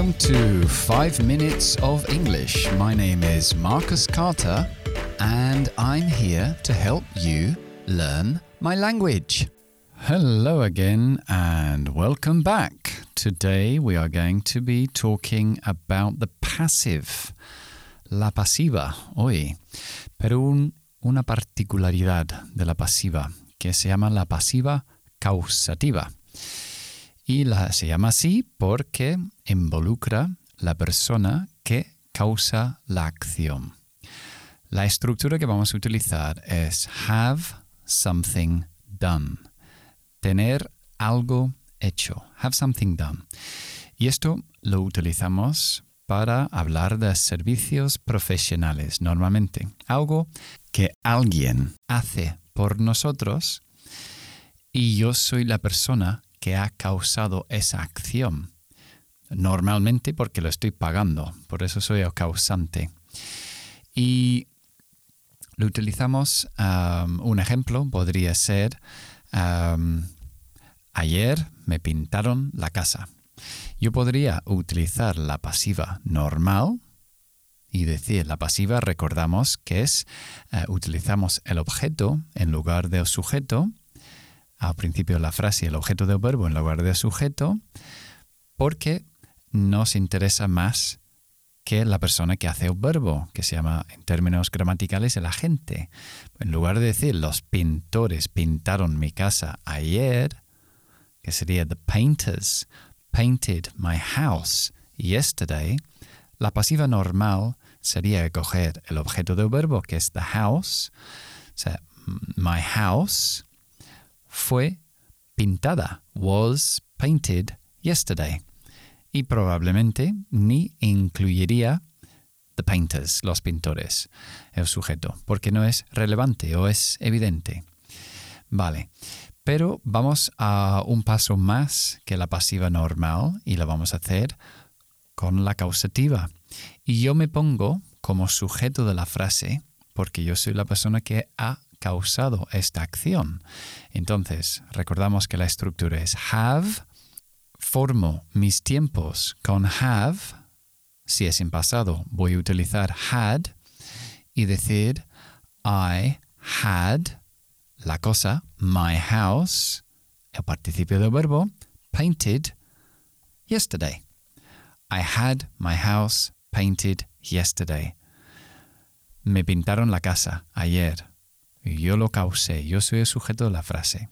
Welcome to 5 Minutes of English. My name is Marcus Carter and I'm here to help you learn my language. Hello again and welcome back. Today we are going to be talking about the passive, la pasiva, hoy, pero un, una particularidad de la pasiva que se llama la pasiva causativa. Y la, se llama así porque involucra la persona que causa la acción. La estructura que vamos a utilizar es have something done. Tener algo hecho. Have something done. Y esto lo utilizamos para hablar de servicios profesionales normalmente. Algo que alguien hace por nosotros y yo soy la persona que ha causado esa acción. Normalmente porque lo estoy pagando, por eso soy el causante. Y lo utilizamos, um, un ejemplo podría ser, um, ayer me pintaron la casa. Yo podría utilizar la pasiva normal y decir la pasiva, recordamos que es, uh, utilizamos el objeto en lugar del sujeto al principio de la frase el objeto del verbo en lugar de sujeto, porque nos interesa más que la persona que hace el verbo, que se llama en términos gramaticales el agente. En lugar de decir los pintores pintaron mi casa ayer, que sería the painters painted my house yesterday, la pasiva normal sería coger el objeto del verbo, que es the house, o sea, my house, fue pintada, was painted yesterday. Y probablemente ni incluiría the painters, los pintores, el sujeto, porque no es relevante o es evidente. Vale, pero vamos a un paso más que la pasiva normal y la vamos a hacer con la causativa. Y yo me pongo como sujeto de la frase porque yo soy la persona que ha causado esta acción. Entonces, recordamos que la estructura es have, formo mis tiempos con have, si es en pasado voy a utilizar had y decir I had la cosa, my house, el participio del verbo, painted yesterday. I had my house painted yesterday. Me pintaron la casa ayer. Yo lo causé, yo soy el sujeto de la frase.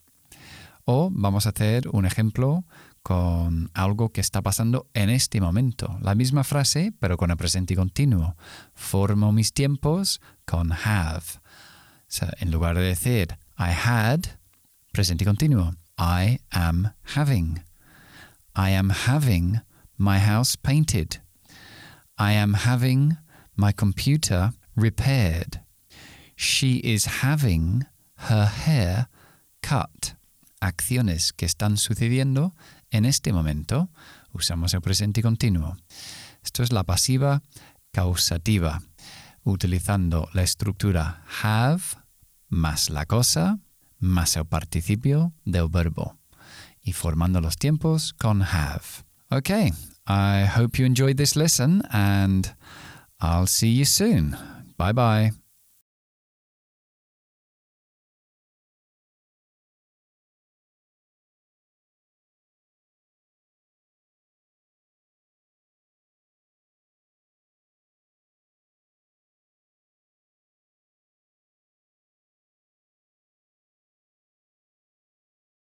O vamos a hacer un ejemplo con algo que está pasando en este momento. La misma frase, pero con el presente continuo. Formo mis tiempos con have. en lugar de decir I had, presente continuo. I am having. I am having my house painted. I am having my computer repaired. She is having her hair cut. Acciones que están sucediendo en este momento. Usamos el presente continuo. Esto es la pasiva causativa, utilizando la estructura have más la cosa más el participio del verbo y formando los tiempos con have. Okay, I hope you enjoyed this lesson and I'll see you soon. Bye bye.